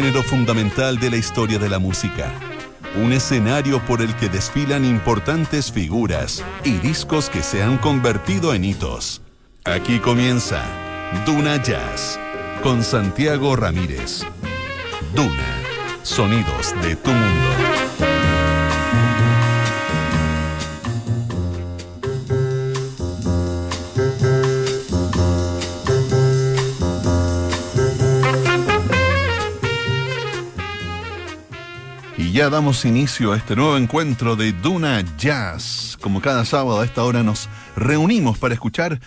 género fundamental de la historia de la música. Un escenario por el que desfilan importantes figuras y discos que se han convertido en hitos. Aquí comienza Duna Jazz con Santiago Ramírez. Duna, sonidos de tu mundo. Ya damos inicio a este nuevo encuentro de Duna Jazz. Como cada sábado a esta hora nos reunimos para escuchar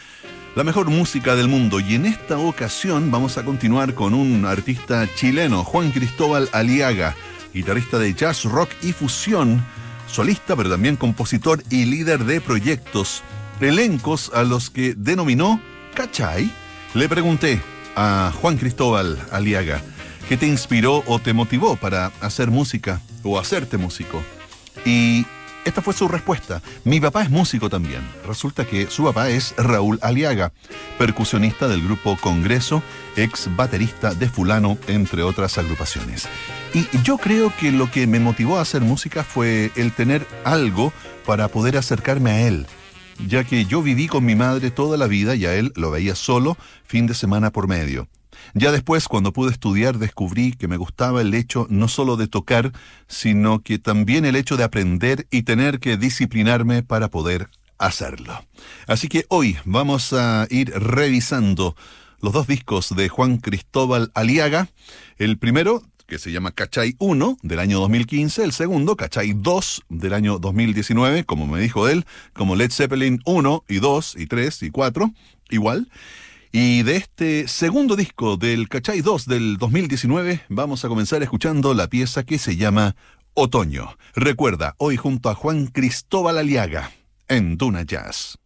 la mejor música del mundo y en esta ocasión vamos a continuar con un artista chileno, Juan Cristóbal Aliaga, guitarrista de jazz, rock y fusión, solista pero también compositor y líder de proyectos, elencos a los que denominó Cachay. Le pregunté a Juan Cristóbal Aliaga, ¿qué te inspiró o te motivó para hacer música? O hacerte músico. Y esta fue su respuesta. Mi papá es músico también. Resulta que su papá es Raúl Aliaga, percusionista del grupo Congreso, ex baterista de Fulano, entre otras agrupaciones. Y yo creo que lo que me motivó a hacer música fue el tener algo para poder acercarme a él, ya que yo viví con mi madre toda la vida y a él lo veía solo fin de semana por medio. Ya después, cuando pude estudiar, descubrí que me gustaba el hecho no solo de tocar, sino que también el hecho de aprender y tener que disciplinarme para poder hacerlo. Así que hoy vamos a ir revisando los dos discos de Juan Cristóbal Aliaga. El primero, que se llama Cachay 1 del año 2015, el segundo, Cachay 2 del año 2019, como me dijo él, como Led Zeppelin 1 y 2 y 3 y 4, igual. Y de este segundo disco del Cachay 2 del 2019 vamos a comenzar escuchando la pieza que se llama Otoño. Recuerda, hoy junto a Juan Cristóbal Aliaga en Duna Jazz.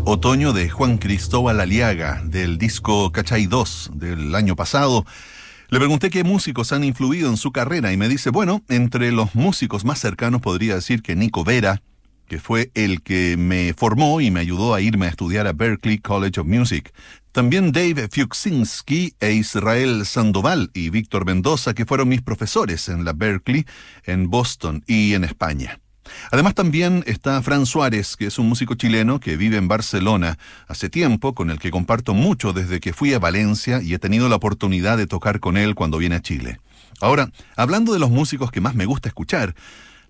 Otoño de Juan Cristóbal Aliaga, del disco Cachay 2 del año pasado. Le pregunté qué músicos han influido en su carrera y me dice, bueno, entre los músicos más cercanos podría decir que Nico Vera, que fue el que me formó y me ayudó a irme a estudiar a Berklee College of Music. También Dave Fuchsinski e Israel Sandoval y Víctor Mendoza, que fueron mis profesores en la Berkeley, en Boston y en España. Además también está Fran Suárez, que es un músico chileno que vive en Barcelona hace tiempo, con el que comparto mucho desde que fui a Valencia y he tenido la oportunidad de tocar con él cuando viene a Chile. Ahora, hablando de los músicos que más me gusta escuchar,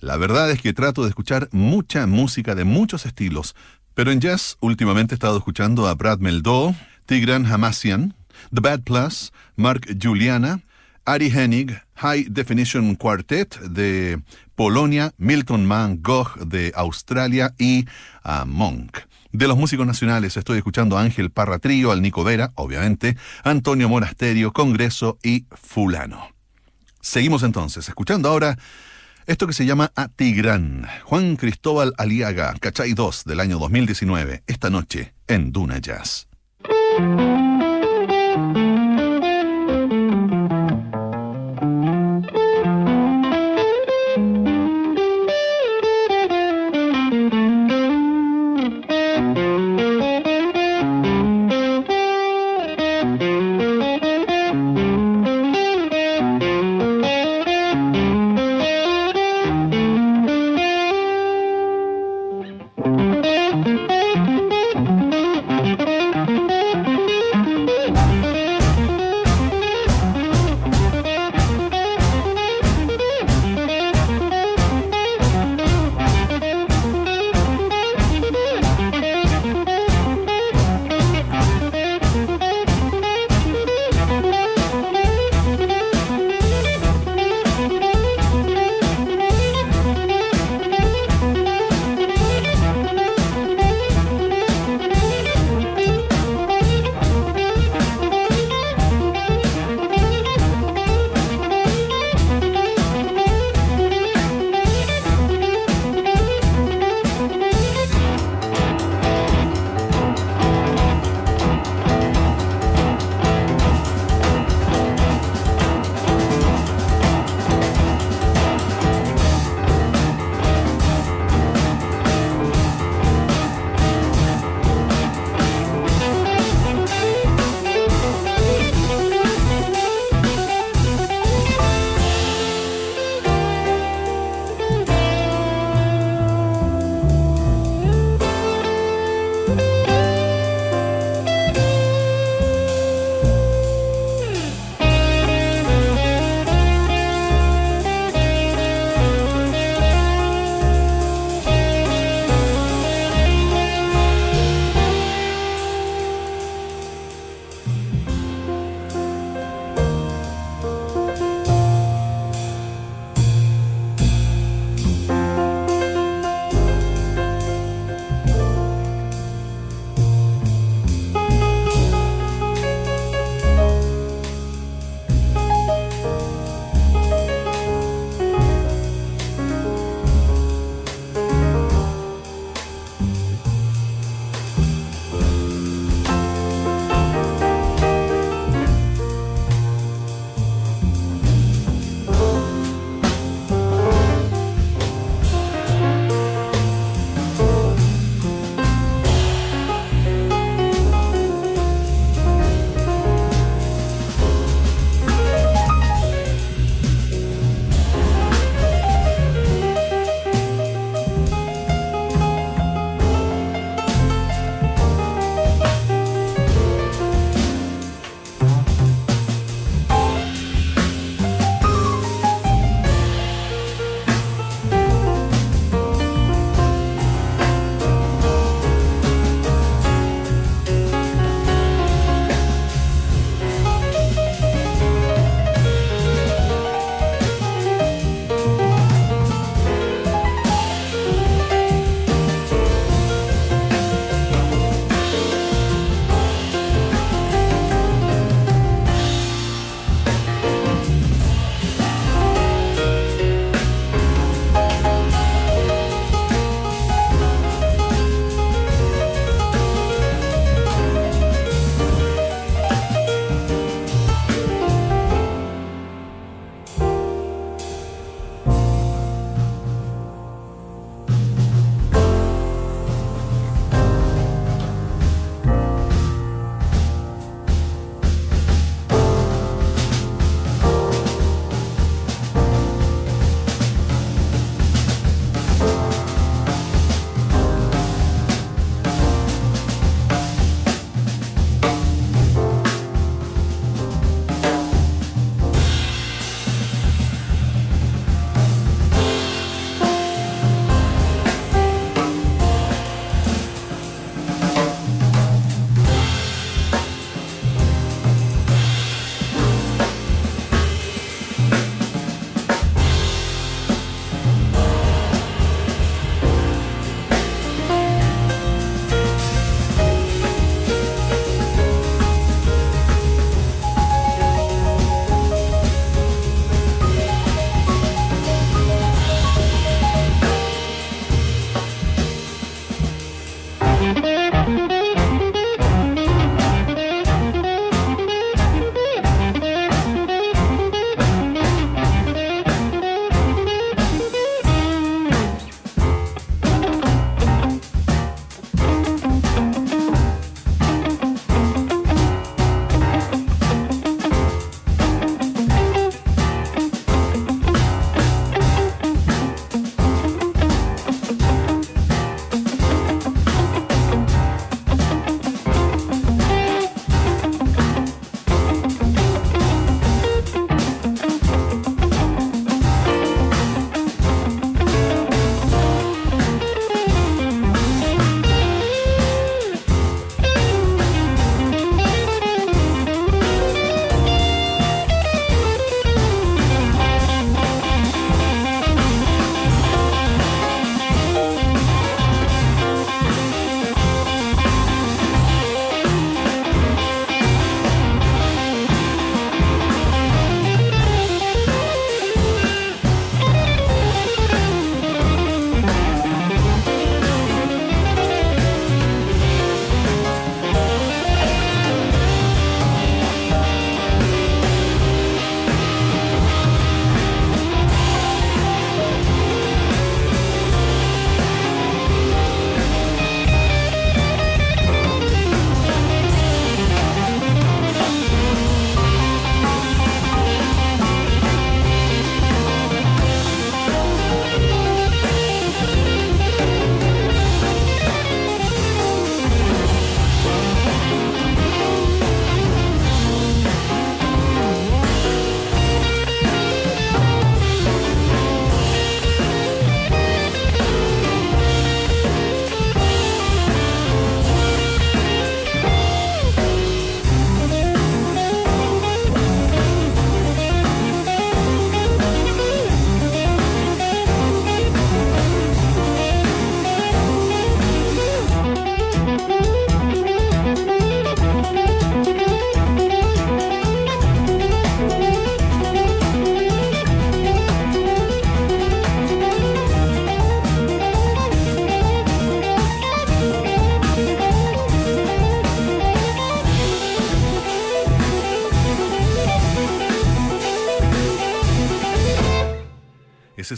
la verdad es que trato de escuchar mucha música de muchos estilos, pero en jazz últimamente he estado escuchando a Brad Meldau, Tigran Hamassian, The Bad Plus, Mark Juliana, Ari Hennig, High Definition Quartet de Polonia, Milton Mann Gogh de Australia y a Monk. De los músicos nacionales estoy escuchando a Ángel Parra Trío, al Nico Vera, obviamente, Antonio Monasterio, Congreso y Fulano. Seguimos entonces, escuchando ahora esto que se llama A Tigrán, Juan Cristóbal Aliaga, Cachay 2 del año 2019, esta noche en Duna Jazz.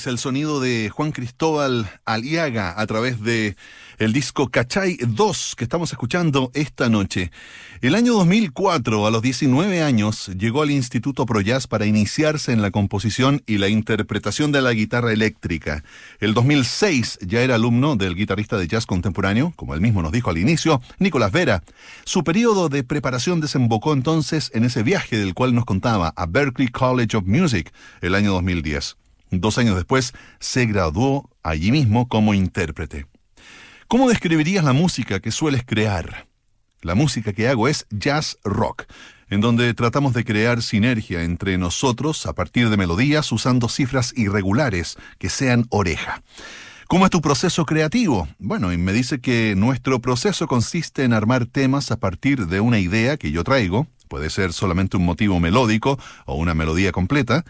Es el sonido de Juan Cristóbal Aliaga a través de el disco Cachay 2 que estamos escuchando esta noche. El año 2004, a los 19 años, llegó al Instituto Pro Jazz para iniciarse en la composición y la interpretación de la guitarra eléctrica. El 2006 ya era alumno del guitarrista de jazz contemporáneo, como él mismo nos dijo al inicio, Nicolás Vera. Su periodo de preparación desembocó entonces en ese viaje del cual nos contaba a Berklee College of Music el año 2010. Dos años después se graduó allí mismo como intérprete. ¿Cómo describirías la música que sueles crear? La música que hago es jazz rock, en donde tratamos de crear sinergia entre nosotros a partir de melodías usando cifras irregulares que sean oreja. ¿Cómo es tu proceso creativo? Bueno, y me dice que nuestro proceso consiste en armar temas a partir de una idea que yo traigo, puede ser solamente un motivo melódico o una melodía completa,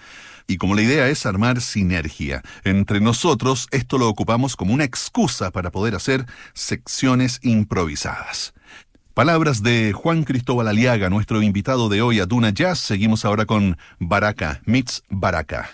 y como la idea es armar sinergia entre nosotros, esto lo ocupamos como una excusa para poder hacer secciones improvisadas. Palabras de Juan Cristóbal Aliaga, nuestro invitado de hoy a Duna Jazz. Seguimos ahora con Baraka, Meets Baraka.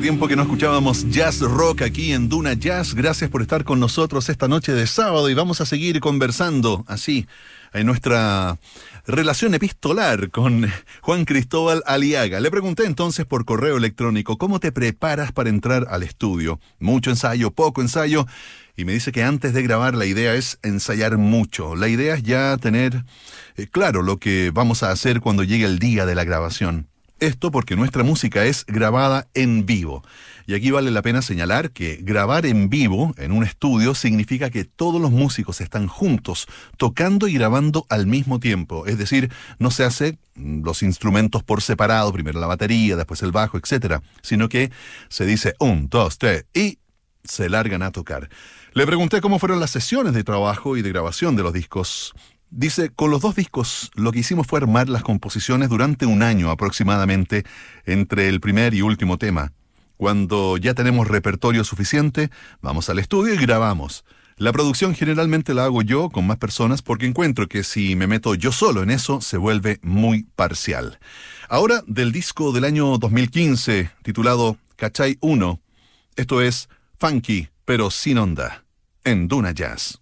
Tiempo que no escuchábamos jazz rock aquí en Duna Jazz. Gracias por estar con nosotros esta noche de sábado y vamos a seguir conversando así en nuestra relación epistolar con Juan Cristóbal Aliaga. Le pregunté entonces por correo electrónico, ¿cómo te preparas para entrar al estudio? ¿Mucho ensayo, poco ensayo? Y me dice que antes de grabar la idea es ensayar mucho. La idea es ya tener eh, claro lo que vamos a hacer cuando llegue el día de la grabación. Esto porque nuestra música es grabada en vivo. Y aquí vale la pena señalar que grabar en vivo en un estudio significa que todos los músicos están juntos, tocando y grabando al mismo tiempo. Es decir, no se hace mm, los instrumentos por separado, primero la batería, después el bajo, etc. Sino que se dice un, dos, tres y se largan a tocar. Le pregunté cómo fueron las sesiones de trabajo y de grabación de los discos Dice, con los dos discos lo que hicimos fue armar las composiciones durante un año aproximadamente entre el primer y último tema. Cuando ya tenemos repertorio suficiente, vamos al estudio y grabamos. La producción generalmente la hago yo con más personas porque encuentro que si me meto yo solo en eso se vuelve muy parcial. Ahora del disco del año 2015 titulado Cachay 1, esto es Funky pero sin onda, en Duna Jazz.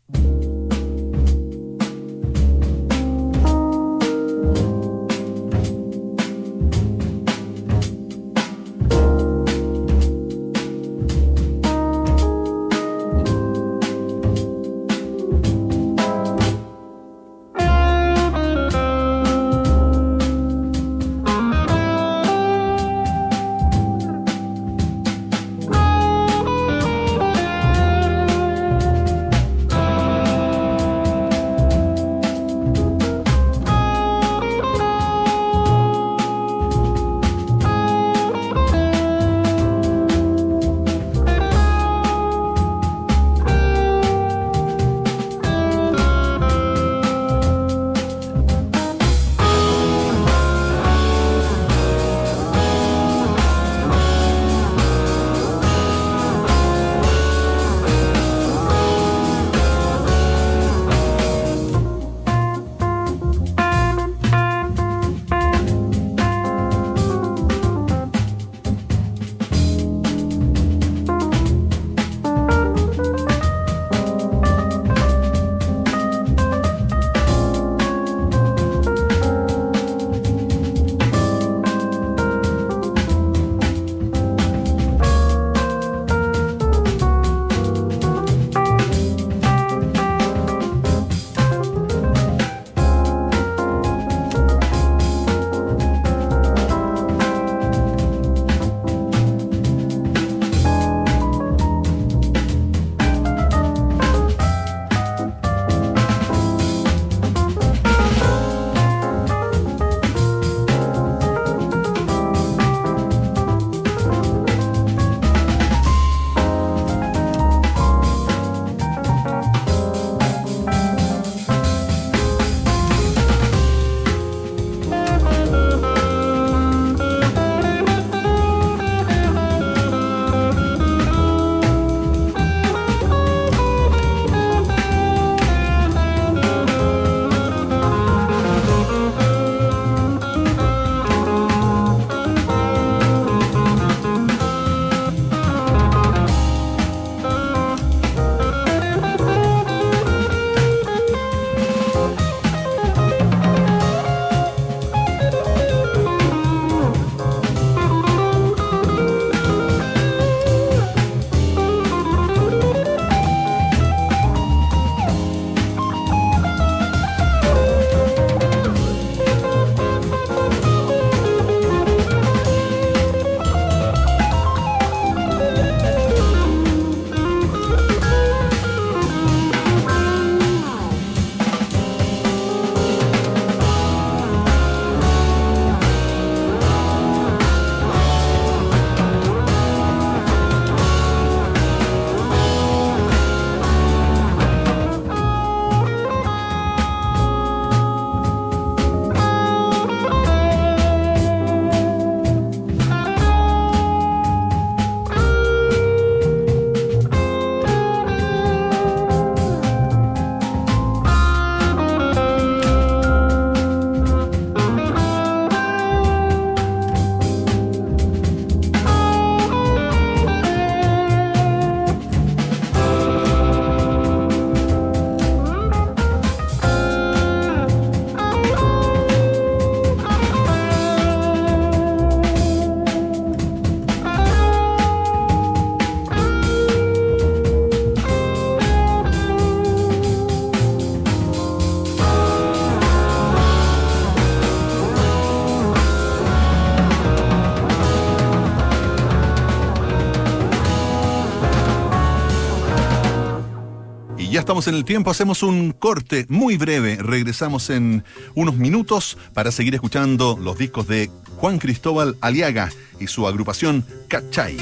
En el tiempo, hacemos un corte muy breve, regresamos en unos minutos para seguir escuchando los discos de Juan Cristóbal Aliaga y su agrupación Cachay.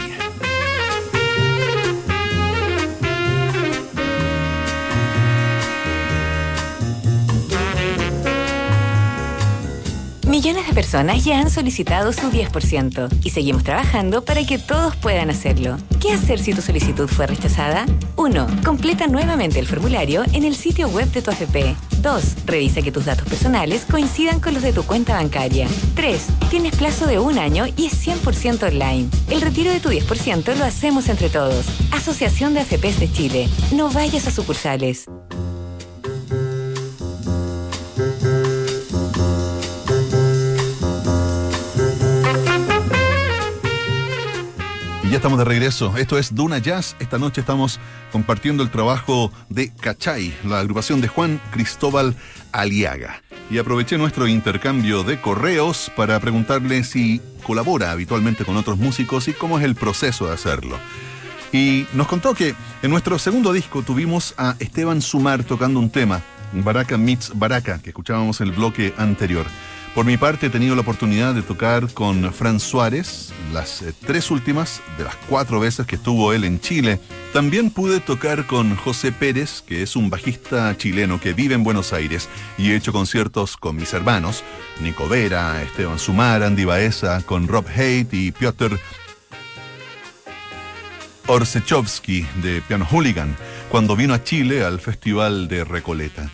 Millones de personas ya han solicitado su 10% y seguimos trabajando para que todos puedan hacerlo. ¿Qué hacer si tu solicitud fue rechazada? 1. Completa nuevamente el formulario en el sitio web de tu AFP. 2. Revisa que tus datos personales coincidan con los de tu cuenta bancaria. 3. Tienes plazo de un año y es 100% online. El retiro de tu 10% lo hacemos entre todos. Asociación de AFPs de Chile. No vayas a sucursales. Ya estamos de regreso. Esto es Duna Jazz. Esta noche estamos compartiendo el trabajo de Cachay, la agrupación de Juan Cristóbal Aliaga. Y aproveché nuestro intercambio de correos para preguntarle si colabora habitualmente con otros músicos y cómo es el proceso de hacerlo. Y nos contó que en nuestro segundo disco tuvimos a Esteban Sumar tocando un tema, Baraka Meets Baraka, que escuchábamos en el bloque anterior. Por mi parte he tenido la oportunidad de tocar con Fran Suárez las eh, tres últimas de las cuatro veces que estuvo él en Chile. También pude tocar con José Pérez, que es un bajista chileno que vive en Buenos Aires y he hecho conciertos con mis hermanos, Nico Vera, Esteban Sumar, Andy Baeza, con Rob Haidt y Piotr Orsechowski de Piano Hooligan, cuando vino a Chile al Festival de Recoleta.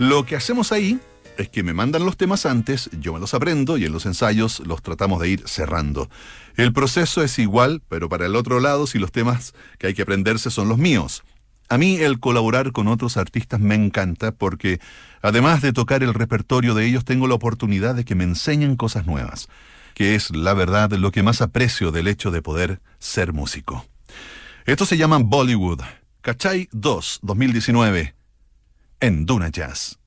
Lo que hacemos ahí es que me mandan los temas antes, yo me los aprendo y en los ensayos los tratamos de ir cerrando. El proceso es igual, pero para el otro lado, si los temas que hay que aprenderse son los míos. A mí el colaborar con otros artistas me encanta porque, además de tocar el repertorio de ellos, tengo la oportunidad de que me enseñen cosas nuevas, que es, la verdad, lo que más aprecio del hecho de poder ser músico. Esto se llama Bollywood. Cachay 2, 2019, en Duna Jazz.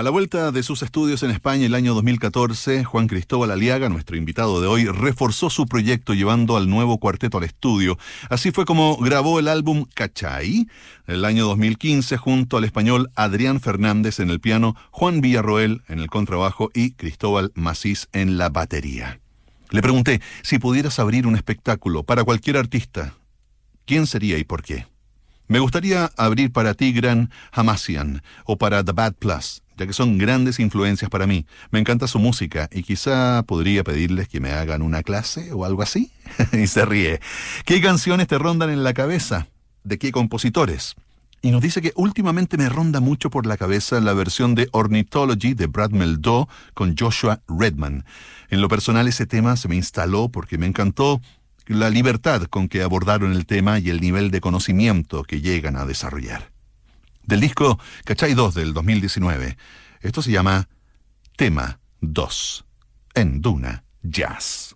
A la vuelta de sus estudios en España el año 2014, Juan Cristóbal Aliaga, nuestro invitado de hoy, reforzó su proyecto llevando al nuevo cuarteto al estudio. Así fue como grabó el álbum Cachai el año 2015 junto al español Adrián Fernández en el piano, Juan Villarroel en el contrabajo y Cristóbal Macís en la batería. Le pregunté si pudieras abrir un espectáculo para cualquier artista, ¿quién sería y por qué? Me gustaría abrir para Tigran Hamasian o para The Bad Plus, ya que son grandes influencias para mí. Me encanta su música y quizá podría pedirles que me hagan una clase o algo así. y se ríe. ¿Qué canciones te rondan en la cabeza? ¿De qué compositores? Y nos dice que últimamente me ronda mucho por la cabeza la versión de Ornithology de Brad Meldau con Joshua Redman. En lo personal ese tema se me instaló porque me encantó la libertad con que abordaron el tema y el nivel de conocimiento que llegan a desarrollar. Del disco Cachay 2 del 2019, esto se llama Tema 2 en Duna Jazz.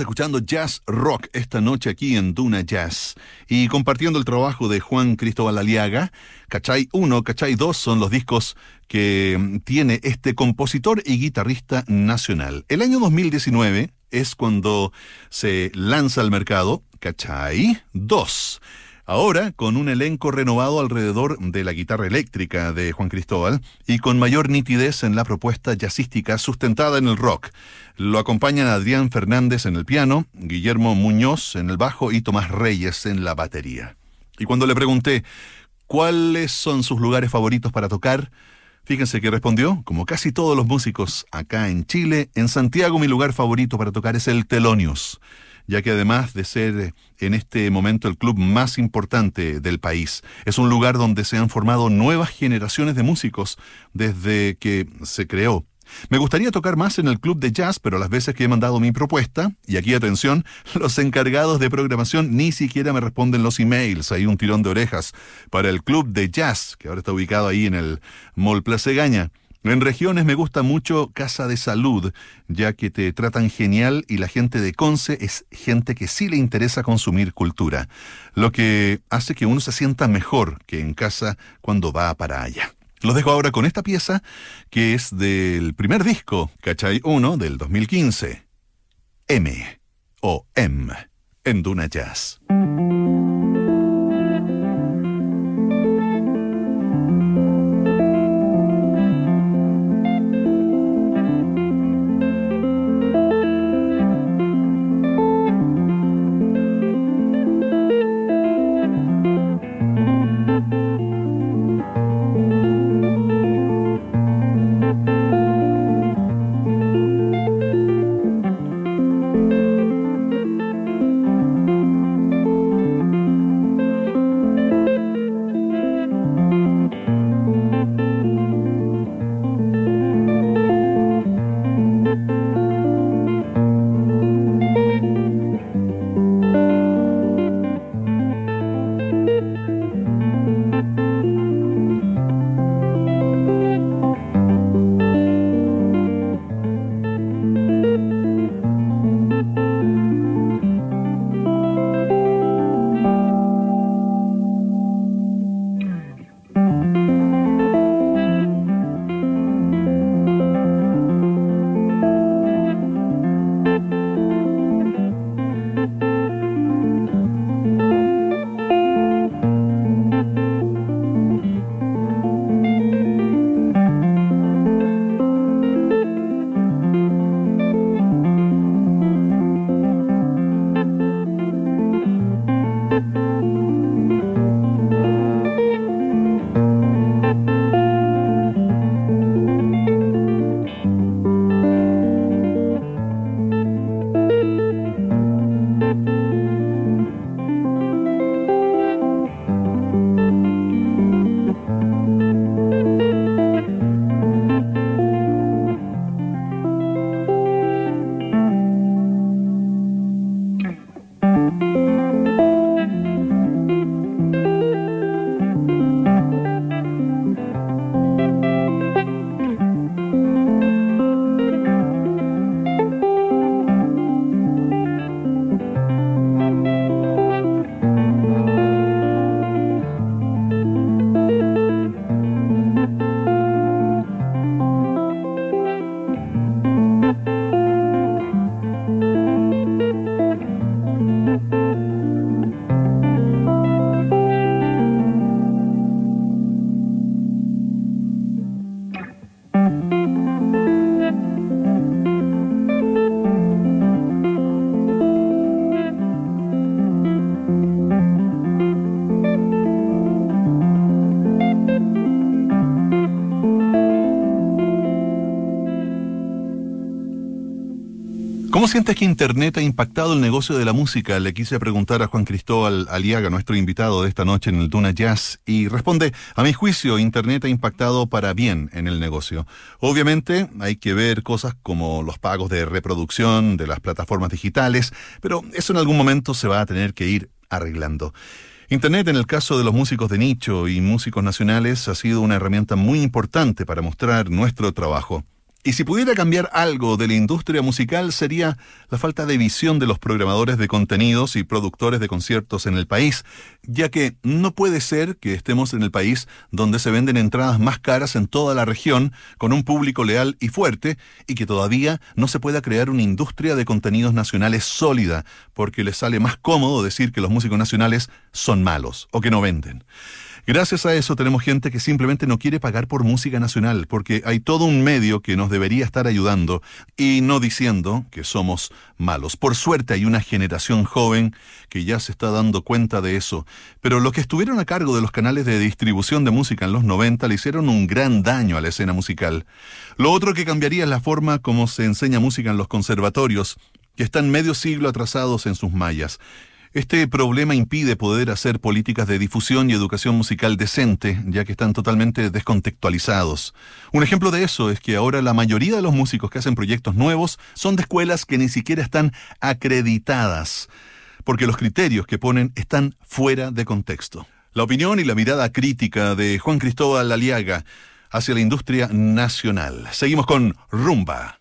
Escuchando jazz rock esta noche aquí en Duna Jazz y compartiendo el trabajo de Juan Cristóbal Aliaga. Cachay 1, Cachay 2 son los discos que mm, tiene este compositor y guitarrista nacional. El año 2019 es cuando se lanza al mercado Cachay 2. Ahora, con un elenco renovado alrededor de la guitarra eléctrica de Juan Cristóbal y con mayor nitidez en la propuesta jazzística sustentada en el rock. Lo acompañan Adrián Fernández en el piano, Guillermo Muñoz en el bajo y Tomás Reyes en la batería. Y cuando le pregunté cuáles son sus lugares favoritos para tocar, Fíjense que respondió, como casi todos los músicos acá en Chile, en Santiago mi lugar favorito para tocar es el Telonius ya que además de ser en este momento el club más importante del país, es un lugar donde se han formado nuevas generaciones de músicos desde que se creó. Me gustaría tocar más en el club de jazz, pero las veces que he mandado mi propuesta, y aquí atención, los encargados de programación ni siquiera me responden los emails. Hay un tirón de orejas para el club de jazz, que ahora está ubicado ahí en el Mall Placegaña. En regiones me gusta mucho Casa de Salud, ya que te tratan genial y la gente de Conce es gente que sí le interesa consumir cultura, lo que hace que uno se sienta mejor que en casa cuando va para allá. Los dejo ahora con esta pieza que es del primer disco, ¿cachai? 1 del 2015. M o M en Duna Jazz. Que Internet ha impactado el negocio de la música? Le quise preguntar a Juan Cristóbal Aliaga, nuestro invitado de esta noche en el Duna Jazz, y responde, a mi juicio, Internet ha impactado para bien en el negocio. Obviamente hay que ver cosas como los pagos de reproducción de las plataformas digitales, pero eso en algún momento se va a tener que ir arreglando. Internet en el caso de los músicos de nicho y músicos nacionales ha sido una herramienta muy importante para mostrar nuestro trabajo. Y si pudiera cambiar algo de la industria musical sería la falta de visión de los programadores de contenidos y productores de conciertos en el país, ya que no puede ser que estemos en el país donde se venden entradas más caras en toda la región, con un público leal y fuerte, y que todavía no se pueda crear una industria de contenidos nacionales sólida, porque les sale más cómodo decir que los músicos nacionales son malos o que no venden. Gracias a eso tenemos gente que simplemente no quiere pagar por música nacional, porque hay todo un medio que nos debería estar ayudando y no diciendo que somos malos. Por suerte hay una generación joven que ya se está dando cuenta de eso, pero los que estuvieron a cargo de los canales de distribución de música en los 90 le hicieron un gran daño a la escena musical. Lo otro que cambiaría es la forma como se enseña música en los conservatorios, que están medio siglo atrasados en sus mallas. Este problema impide poder hacer políticas de difusión y educación musical decente, ya que están totalmente descontextualizados. Un ejemplo de eso es que ahora la mayoría de los músicos que hacen proyectos nuevos son de escuelas que ni siquiera están acreditadas, porque los criterios que ponen están fuera de contexto. La opinión y la mirada crítica de Juan Cristóbal Aliaga hacia la industria nacional. Seguimos con Rumba.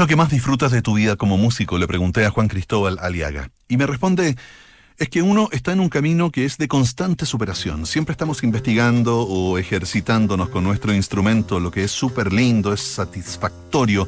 Es lo que más disfrutas de tu vida como músico? Le pregunté a Juan Cristóbal Aliaga. Y me responde, es que uno está en un camino que es de constante superación. Siempre estamos investigando o ejercitándonos con nuestro instrumento, lo que es súper lindo, es satisfactorio.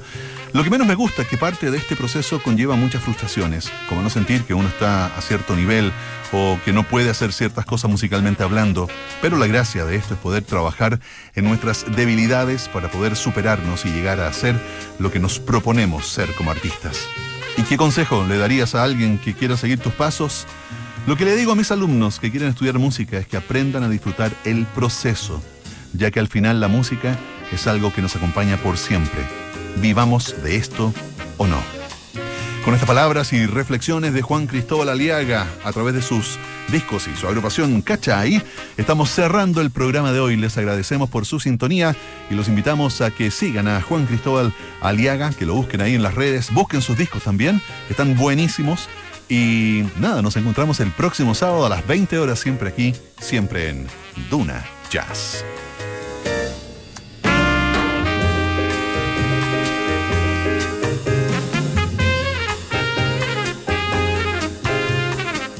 Lo que menos me gusta es que parte de este proceso conlleva muchas frustraciones, como no sentir que uno está a cierto nivel o que no puede hacer ciertas cosas musicalmente hablando. Pero la gracia de esto es poder trabajar en nuestras debilidades para poder superarnos y llegar a hacer lo que nos proponemos ser como artistas. ¿Y qué consejo le darías a alguien que quiera seguir tus pasos? Lo que le digo a mis alumnos que quieren estudiar música es que aprendan a disfrutar el proceso, ya que al final la música es algo que nos acompaña por siempre. Vivamos de esto o no. Con estas palabras y reflexiones de Juan Cristóbal Aliaga a través de sus discos y su agrupación Cachai, estamos cerrando el programa de hoy. Les agradecemos por su sintonía y los invitamos a que sigan a Juan Cristóbal Aliaga, que lo busquen ahí en las redes, busquen sus discos también, están buenísimos. Y nada, nos encontramos el próximo sábado a las 20 horas, siempre aquí, siempre en Duna Jazz.